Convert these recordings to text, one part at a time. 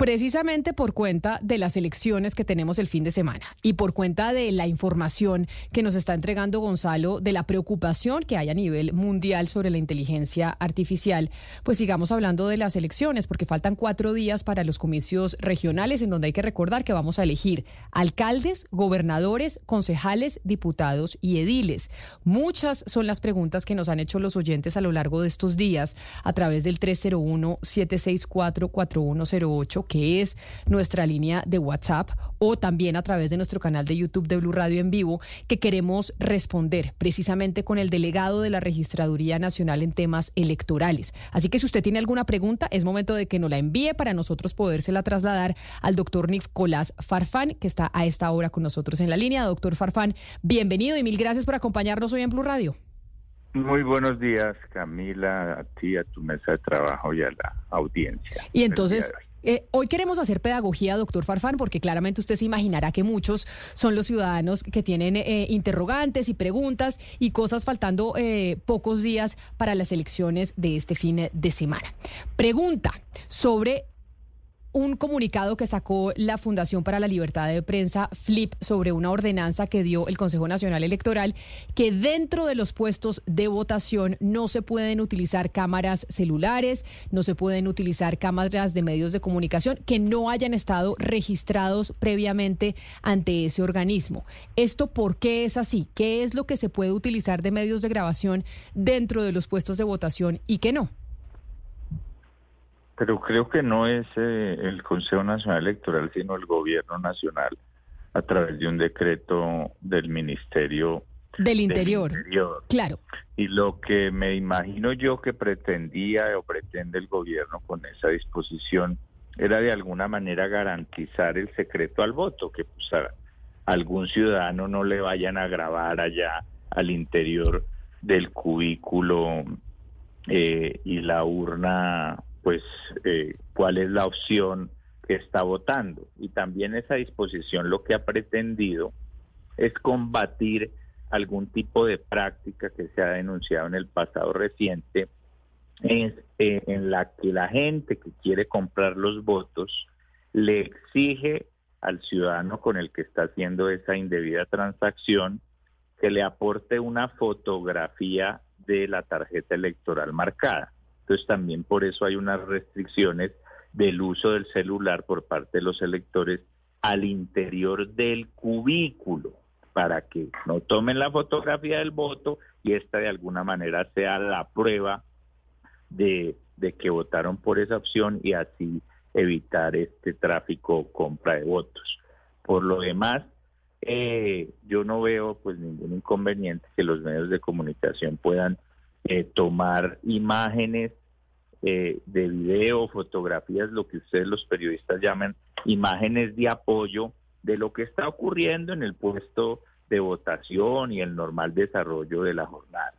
Precisamente por cuenta de las elecciones que tenemos el fin de semana y por cuenta de la información que nos está entregando Gonzalo de la preocupación que hay a nivel mundial sobre la inteligencia artificial, pues sigamos hablando de las elecciones porque faltan cuatro días para los comicios regionales en donde hay que recordar que vamos a elegir alcaldes, gobernadores, concejales, diputados y ediles. Muchas son las preguntas que nos han hecho los oyentes a lo largo de estos días a través del 301-764-4108 que es nuestra línea de WhatsApp, o también a través de nuestro canal de YouTube de Blue Radio en vivo, que queremos responder precisamente con el delegado de la Registraduría Nacional en temas electorales. Así que si usted tiene alguna pregunta, es momento de que nos la envíe para nosotros podérsela trasladar al doctor Nicolás Farfán, que está a esta hora con nosotros en la línea. Doctor Farfán, bienvenido y mil gracias por acompañarnos hoy en Blue Radio. Muy buenos días, Camila, a ti, a tu mesa de trabajo y a la audiencia. Y entonces, eh, hoy queremos hacer pedagogía, doctor Farfán, porque claramente usted se imaginará que muchos son los ciudadanos que tienen eh, interrogantes y preguntas y cosas faltando eh, pocos días para las elecciones de este fin de semana. Pregunta sobre un comunicado que sacó la Fundación para la Libertad de Prensa, FLIP, sobre una ordenanza que dio el Consejo Nacional Electoral, que dentro de los puestos de votación no se pueden utilizar cámaras celulares, no se pueden utilizar cámaras de medios de comunicación que no hayan estado registrados previamente ante ese organismo. ¿Esto por qué es así? ¿Qué es lo que se puede utilizar de medios de grabación dentro de los puestos de votación y qué no? Pero creo que no es eh, el Consejo Nacional Electoral, sino el Gobierno Nacional a través de un decreto del Ministerio del Interior. Claro. Y lo que me imagino yo que pretendía o pretende el gobierno con esa disposición era de alguna manera garantizar el secreto al voto, que pues, a algún ciudadano no le vayan a grabar allá al interior del cubículo eh, y la urna pues eh, cuál es la opción que está votando. Y también esa disposición lo que ha pretendido es combatir algún tipo de práctica que se ha denunciado en el pasado reciente, es, eh, en la que la gente que quiere comprar los votos le exige al ciudadano con el que está haciendo esa indebida transacción que le aporte una fotografía de la tarjeta electoral marcada. Entonces también por eso hay unas restricciones del uso del celular por parte de los electores al interior del cubículo para que no tomen la fotografía del voto y esta de alguna manera sea la prueba de, que votaron por esa opción y así evitar este tráfico compra de votos. Por lo demás, eh, yo no veo pues ningún inconveniente que los medios de comunicación puedan eh, tomar imágenes eh, de video, fotografías, lo que ustedes los periodistas llaman imágenes de apoyo de lo que está ocurriendo en el puesto de votación y el normal desarrollo de la jornada.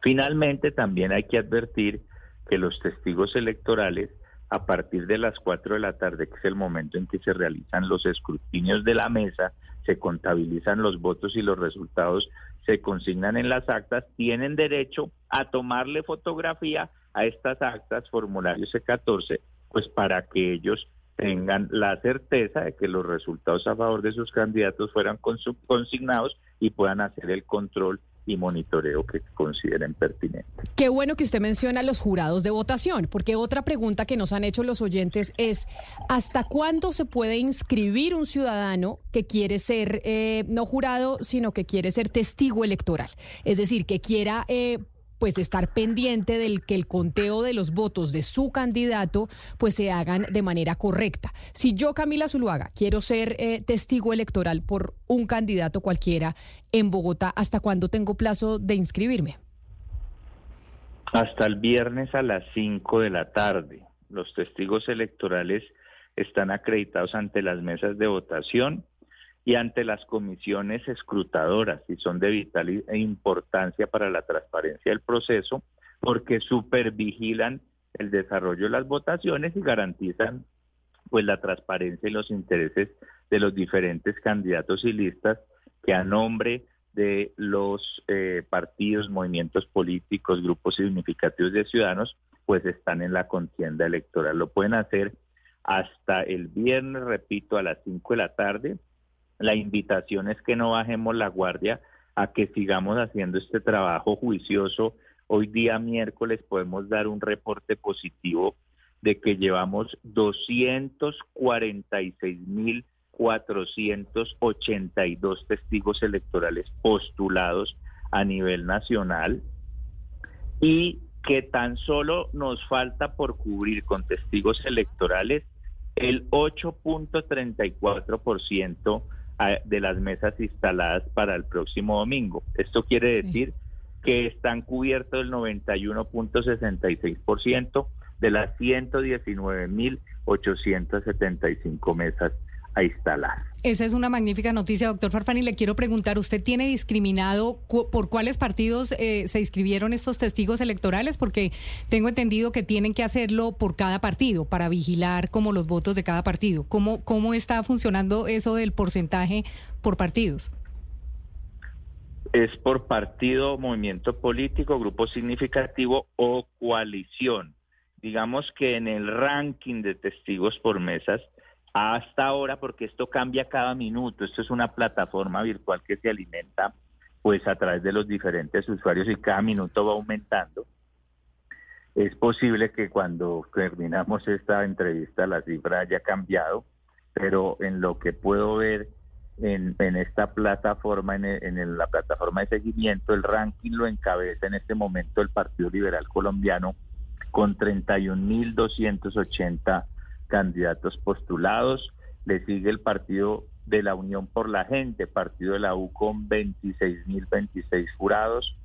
Finalmente, también hay que advertir que los testigos electorales, a partir de las 4 de la tarde, que es el momento en que se realizan los escrutinios de la mesa, se contabilizan los votos y los resultados se consignan en las actas, tienen derecho a tomarle fotografía a estas actas, formulario C14, pues para que ellos tengan la certeza de que los resultados a favor de sus candidatos fueran consignados y puedan hacer el control y monitoreo que consideren pertinente. Qué bueno que usted menciona los jurados de votación, porque otra pregunta que nos han hecho los oyentes es, ¿hasta cuándo se puede inscribir un ciudadano que quiere ser eh, no jurado, sino que quiere ser testigo electoral? Es decir, que quiera... Eh, pues estar pendiente del que el conteo de los votos de su candidato pues se hagan de manera correcta. Si yo, Camila Zuluaga, quiero ser eh, testigo electoral por un candidato cualquiera en Bogotá, ¿hasta cuándo tengo plazo de inscribirme? Hasta el viernes a las 5 de la tarde. Los testigos electorales están acreditados ante las mesas de votación y ante las comisiones escrutadoras y son de vital importancia para la transparencia del proceso porque supervigilan el desarrollo de las votaciones y garantizan pues la transparencia y los intereses de los diferentes candidatos y listas que a nombre de los eh, partidos, movimientos políticos, grupos significativos de ciudadanos, pues están en la contienda electoral. Lo pueden hacer hasta el viernes, repito, a las 5 de la tarde. La invitación es que no bajemos la guardia, a que sigamos haciendo este trabajo juicioso. Hoy día miércoles podemos dar un reporte positivo de que llevamos 246.482 testigos electorales postulados a nivel nacional y que tan solo nos falta por cubrir con testigos electorales el 8.34% de las mesas instaladas para el próximo domingo. Esto quiere decir que están cubiertos el 91.66% de las 119.875 mesas a instalar. Esa es una magnífica noticia, doctor Farfán, y le quiero preguntar, ¿usted tiene discriminado por cuáles partidos eh, se inscribieron estos testigos electorales? Porque tengo entendido que tienen que hacerlo por cada partido para vigilar como los votos de cada partido. ¿Cómo, cómo está funcionando eso del porcentaje por partidos? Es por partido, movimiento político, grupo significativo o coalición. Digamos que en el ranking de testigos por mesas, hasta ahora, porque esto cambia cada minuto, esto es una plataforma virtual que se alimenta pues a través de los diferentes usuarios y cada minuto va aumentando. Es posible que cuando terminamos esta entrevista la cifra haya cambiado, pero en lo que puedo ver en, esta plataforma, en, en la plataforma de seguimiento, el ranking lo encabeza en este momento el Partido Liberal Colombiano con 31.280 candidatos postulados. Le sigue el partido de la Unión por la Gente, partido de la U con 26.026 jurados.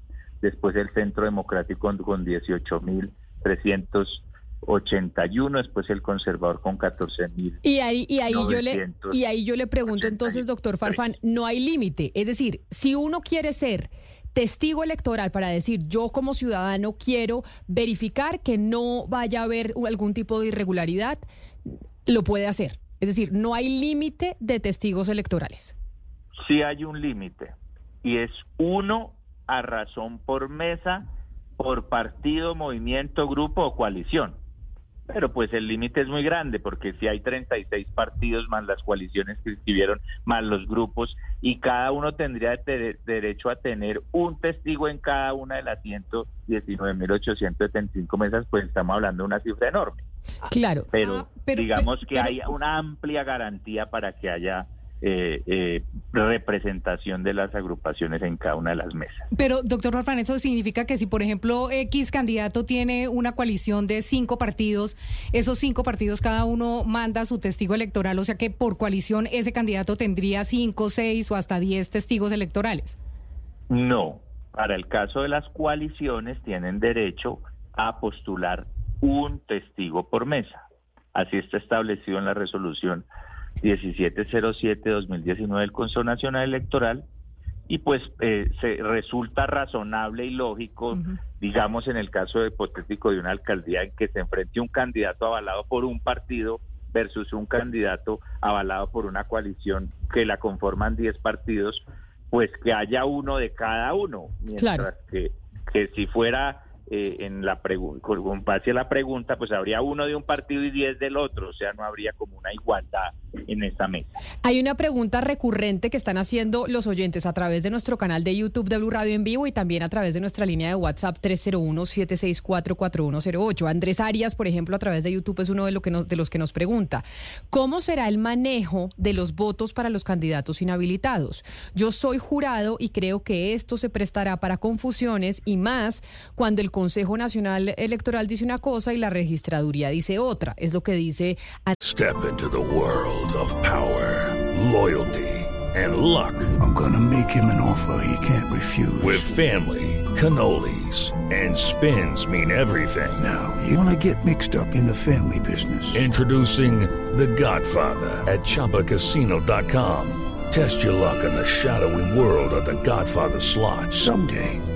Después el Centro Democrático con 18.381, después el conservador con 14.000. Y ahí y ahí yo le y ahí yo le pregunto entonces, doctor Farfán, no hay límite, es decir, si uno quiere ser testigo electoral para decir yo como ciudadano quiero verificar que no vaya a haber algún tipo de irregularidad, lo puede hacer. Es decir, no hay límite de testigos electorales. Sí hay un límite y es uno a razón por mesa, por partido, movimiento, grupo o coalición. Pero pues el límite es muy grande porque si hay 36 partidos más las coaliciones que escribieron, más los grupos, y cada uno tendría derecho a tener un testigo en cada una de las 119.875 mesas, pues estamos hablando de una cifra enorme. Claro. Pero, ah, digamos que hay una amplia garantía para que haya eh, eh, representación de las agrupaciones en cada una de las mesas. Pero, doctor Orfan, eso significa que si, por ejemplo, X candidato tiene una coalición de cinco partidos, esos cinco partidos cada uno manda su testigo electoral, o sea que por coalición ese candidato tendría cinco, seis o hasta diez testigos electorales. No, para el caso de las coaliciones tienen derecho a postular un testigo por mesa. Así está establecido en la resolución 1707-2019 del Consejo Nacional Electoral y pues eh, se resulta razonable y lógico, digamos en el caso hipotético de una alcaldía en que se enfrente un candidato avalado por un partido versus un candidato avalado por una coalición que la conforman 10 partidos, pues que haya uno de cada uno, mientras que, que si fuera eh, en la con base a la pregunta, pues habría uno de un partido y diez del otro, o sea, no habría como una igualdad en esta mesa. Hay una pregunta recurrente que están haciendo los oyentes a través de nuestro canal de YouTube de Blue Radio en vivo y también a través de nuestra línea de WhatsApp 301-764-4108. Andrés Arias, por ejemplo, a través de YouTube es uno de, de los que nos pregunta, ¿cómo será el manejo de los votos para los candidatos inhabilitados? Yo soy jurado y creo que esto se prestará para confusiones y más cuando el Consejo Nacional Electoral dice una cosa y la registraduría dice otra. Es lo que dice. Step into the world of power, loyalty. and luck. I'm gonna make him an offer he can't refuse. With family, cannolis and spins mean everything. Now, you wanna get mixed up in the family business. Introducing The Godfather at ChumbaCasino.com. Test your luck in the shadowy world of The Godfather slot. Someday,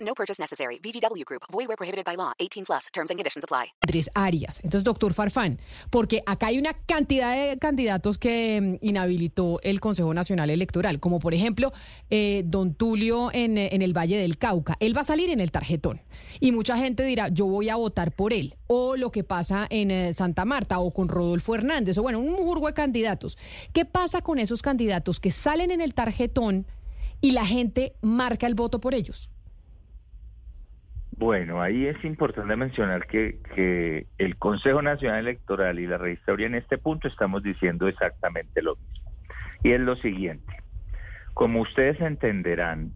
No purchase necessary. VGW Group. Void where prohibited by law. 18 plus. Terms and conditions apply. Andrés Arias. Entonces, doctor Farfán, porque acá hay una cantidad de candidatos que mm, inhabilitó el Consejo Nacional Electoral, como por ejemplo eh, don Tulio en, eh, en el Valle del Cauca. Él va a salir en el tarjetón y mucha gente dirá, yo voy a votar por él. O lo que pasa en eh, Santa Marta o con Rodolfo Hernández, o bueno, un mujurgo de candidatos. ¿Qué pasa con esos candidatos que salen en el tarjetón y la gente marca el voto por ellos? Bueno, ahí es importante mencionar que, el Consejo Nacional Electoral y la registraduría en este punto estamos diciendo exactamente lo mismo. Y es lo siguiente, como ustedes entenderán,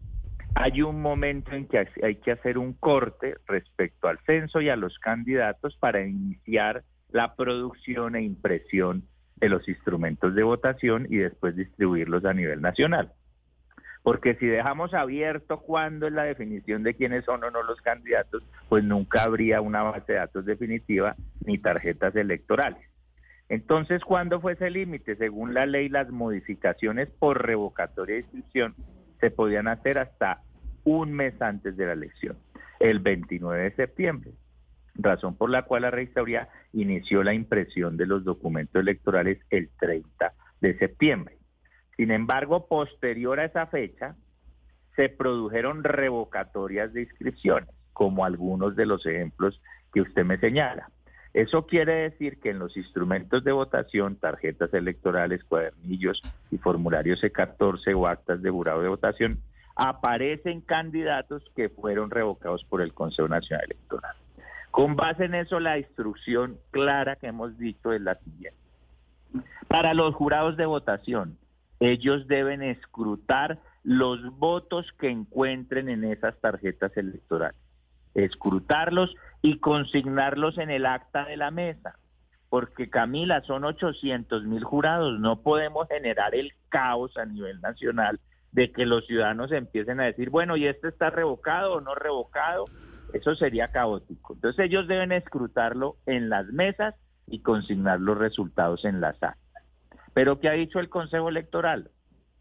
hay un momento en que hay que hacer un corte respecto al censo y a los candidatos para iniciar la producción e impresión de los instrumentos de votación y después distribuirlos a nivel nacional. Porque si dejamos abierto cuándo es la definición de quiénes son o no los candidatos, pues nunca habría una base de datos definitiva ni tarjetas electorales. Entonces, ¿cuándo fue ese límite? Según la ley, las modificaciones por revocatoria de inscripción se podían hacer hasta un mes antes de la elección, el 29 de septiembre, razón por la cual la registraduría inició la impresión de los documentos electorales el 30 de septiembre. Sin embargo, posterior a esa fecha, se produjeron revocatorias de inscripciones, como algunos de los ejemplos que usted me señala. Eso quiere decir que en los instrumentos de votación, tarjetas electorales, cuadernillos y formularios C14 o actas de jurado de votación, aparecen candidatos que fueron revocados por el Consejo Nacional Electoral. Con base en eso, la instrucción clara que hemos dicho es la siguiente. Para los jurados de votación, ellos deben escrutar los votos que encuentren en esas tarjetas electorales, escrutarlos y consignarlos en el acta de la mesa. Porque Camila, son 800 mil jurados, no podemos generar el caos a nivel nacional de que los ciudadanos empiecen a decir, bueno, ¿y este está revocado o no revocado? Eso sería caótico. Entonces ellos deben escrutarlo en las mesas y consignar los resultados en las actas. Pero ¿qué ha dicho el Consejo Electoral?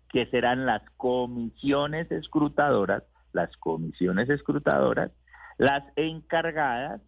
Que serán las comisiones escrutadoras, las comisiones escrutadoras, las encargadas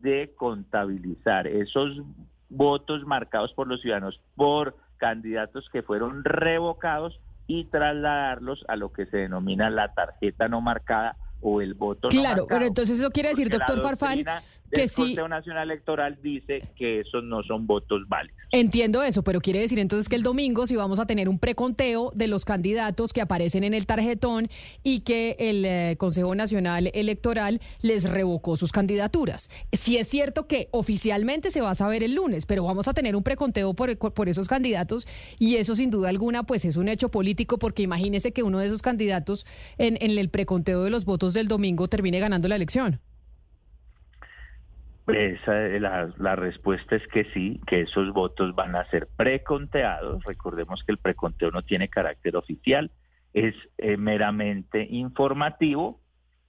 de contabilizar esos votos marcados por los ciudadanos por candidatos que fueron revocados y trasladarlos a lo que se denomina la tarjeta no marcada o el voto Claro, no marcado. pero entonces eso quiere decir, Porque doctor Farfán, que del sí, Consejo Nacional Electoral dice que esos no son votos válidos. entiendo eso, pero quiere decir entonces que el domingo sí vamos a tener un preconteo de los candidatos que aparecen en el tarjetón y que el eh, Consejo Nacional Electoral les revocó sus candidaturas. Sí es cierto que oficialmente se va a saber el lunes, pero vamos a tener un preconteo por, por esos candidatos y eso sin duda alguna pues es un hecho político porque imagínese que uno de esos candidatos en, en el preconteo de los votos del domingo termine ganando la elección. Esa, la, la respuesta es que sí, que esos votos van a ser preconteados. Recordemos que el preconteo no tiene carácter oficial, es eh, meramente informativo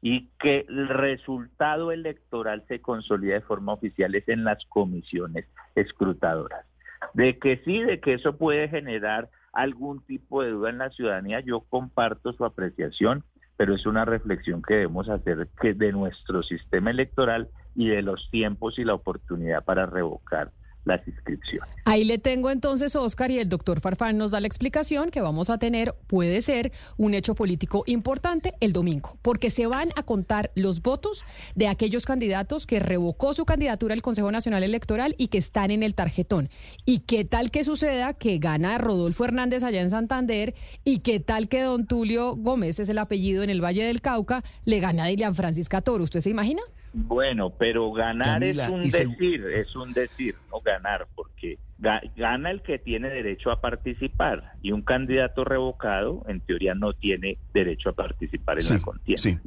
y que el resultado electoral se consolida de forma oficial es en las comisiones escrutadoras. De que sí, de que eso puede generar algún tipo de duda en la ciudadanía, yo comparto su apreciación, pero es una reflexión que debemos hacer que de nuestro sistema electoral y de los tiempos y la oportunidad para revocar las inscripciones. Ahí le tengo entonces, Oscar, y el doctor Farfán nos da la explicación que vamos a tener, puede ser, un hecho político importante el domingo, porque se van a contar los votos de aquellos candidatos que revocó su candidatura al Consejo Nacional Electoral y que están en el tarjetón. ¿Y qué tal que suceda que gana Rodolfo Hernández allá en Santander y qué tal que don Tulio Gómez es el apellido en el Valle del Cauca, le gana a Dilian Francisca Toro? ¿Usted se imagina? Bueno, pero ganar Camila, es un se- decir, es un decir, no ganar, porque ga- gana el que tiene derecho a participar y un candidato revocado, en teoría, no tiene derecho a participar en Sí, la contienda. sí.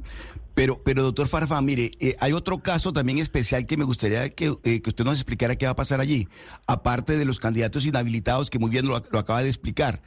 Pero, pero doctor Farfán, mire, eh, hay otro caso también especial que me gustaría que, eh, que, usted nos explicara qué va a pasar allí, aparte de los candidatos inhabilitados que muy bien lo, lo acaba de explicar.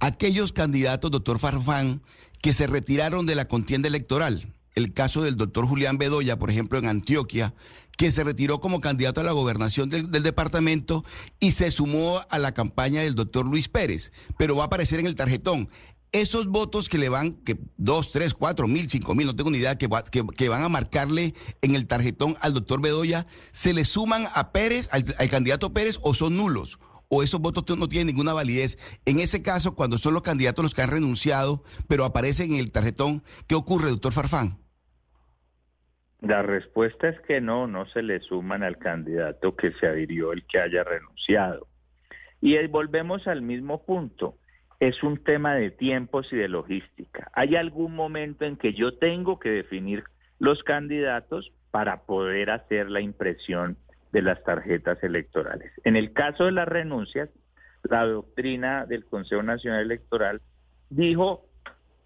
Aquellos candidatos, doctor Farfán, que se retiraron de la contienda electoral. El caso del doctor Julián Bedoya, por ejemplo, en Antioquia, que se retiró como candidato a la gobernación del, departamento y se sumó a la campaña del doctor Luis Pérez, pero va a aparecer en el tarjetón esos votos que le van, que dos, tres, cuatro mil, cinco mil, no tengo ni idea, que, que, que, van a marcarle en el tarjetón al doctor Bedoya, ¿se le suman a Pérez, al, al, candidato Pérez, o son nulos? ¿O esos votos no tienen ninguna validez? En ese caso, cuando son los candidatos los que han renunciado, pero aparecen en el tarjetón, ¿qué ocurre, doctor Farfán? La respuesta es que no, no se le suman al candidato que se adhirió el que haya renunciado. Y volvemos al mismo punto es un tema de tiempos y de logística. Hay algún momento en que yo tengo que definir los candidatos para poder hacer la impresión de las tarjetas electorales. En el caso de las renuncias, la doctrina del Consejo Nacional Electoral dijo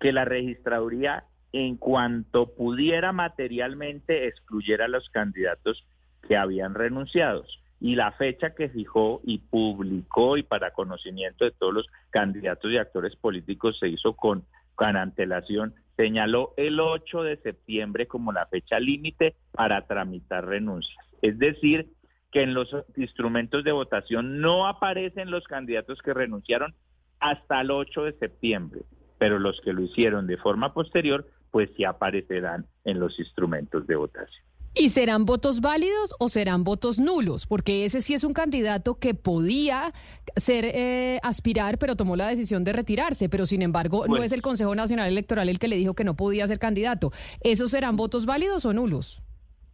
que la registraduría, en cuanto pudiera materialmente, excluyera a los candidatos que habían renunciado y la fecha que fijó y publicó y para conocimiento de todos los candidatos y actores políticos se hizo con, con antelación, señaló el 8 de septiembre como la fecha límite para tramitar renuncias. Es decir, que en los instrumentos de votación no aparecen los candidatos que renunciaron hasta el 8 de septiembre, pero los que lo hicieron de forma posterior, pues sí aparecerán en los instrumentos de votación. ¿Y serán votos válidos o serán votos nulos? Porque ese sí es un candidato que podía ser eh, aspirar, pero tomó la decisión de retirarse. Pero sin embargo, no es el Consejo Nacional Electoral el que le dijo que no podía ser candidato. ¿Esos serán votos válidos o nulos?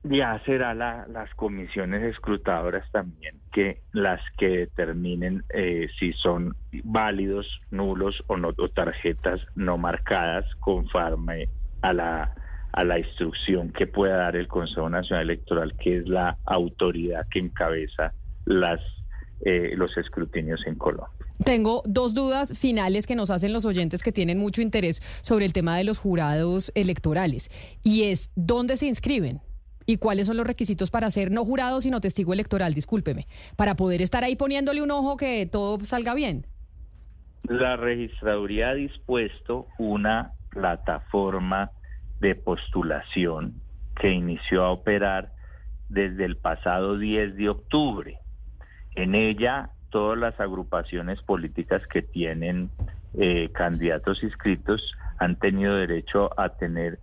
Ya será la, las comisiones escrutadoras también que las que determinen eh, si son válidos, nulos o no o tarjetas no marcadas conforme a la a la instrucción que pueda dar el Consejo Nacional Electoral, que es la autoridad que encabeza las, eh, los escrutinios en Colombia. Tengo dos dudas finales que nos hacen los oyentes que tienen mucho interés sobre el tema de los jurados electorales. Y es, ¿dónde se inscriben? ¿Y cuáles son los requisitos para ser no jurado, sino testigo electoral? Discúlpeme. Para poder estar ahí poniéndole un ojo que todo salga bien. La registraduría ha dispuesto una plataforma de postulación que inició a operar desde el pasado 10 de octubre. En ella, todas las agrupaciones políticas que tienen eh, candidatos inscritos han tenido derecho a tener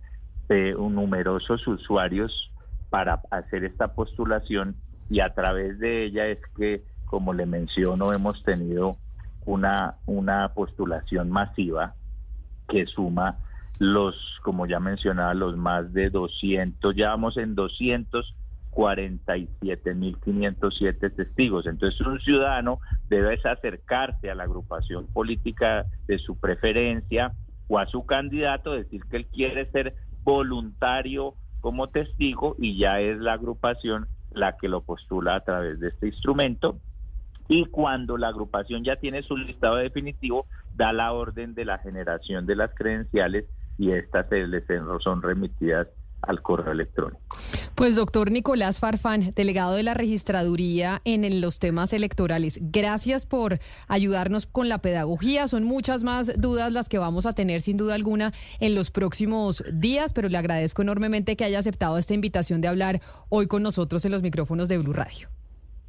eh, un numerosos usuarios para hacer esta postulación y a través de ella es que, como le menciono, hemos tenido una, una postulación masiva que suma los, como ya mencionaba, los más de 200, ya vamos en 247.507 testigos. Entonces un ciudadano debe acercarse a la agrupación política de su preferencia o a su candidato, decir que él quiere ser voluntario como testigo y ya es la agrupación la que lo postula a través de este instrumento. Y cuando la agrupación ya tiene su listado definitivo, da la orden de la generación de las credenciales y estas son remitidas al correo electrónico. Pues doctor Nicolás Farfán, delegado de la registraduría en los temas electorales, gracias por ayudarnos con la pedagogía. Son muchas más dudas las que vamos a tener sin duda alguna en los próximos días, pero le agradezco enormemente que haya aceptado esta invitación de hablar hoy con nosotros en los micrófonos de Blue Radio.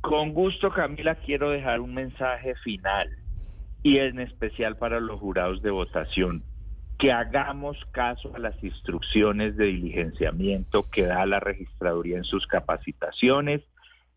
Con gusto, Camila, quiero dejar un mensaje final y en especial para los jurados de votación que hagamos caso a las instrucciones de diligenciamiento que da la registraduría en sus capacitaciones,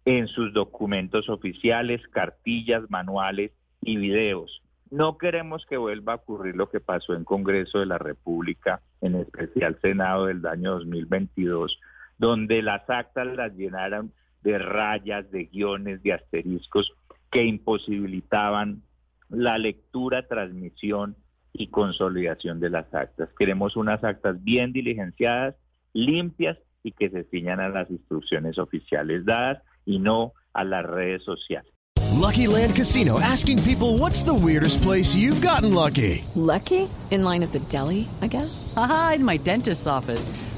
en sus documentos oficiales, cartillas, manuales y videos. No queremos que vuelva a ocurrir lo que pasó en Congreso de la República, en especial Senado del año 2022, donde las actas las llenaron de rayas, de guiones, de asteriscos que imposibilitaban la lectura, transmisión y consolidación de las actas. Queremos unas actas bien diligenciadas, limpias y que se ciñan a las instrucciones oficiales dadas y no a las redes sociales. Lucky Land Casino asking people what's the weirdest place you've gotten lucky? Lucky? In line at the deli, I guess. Aha, in my dentist's office.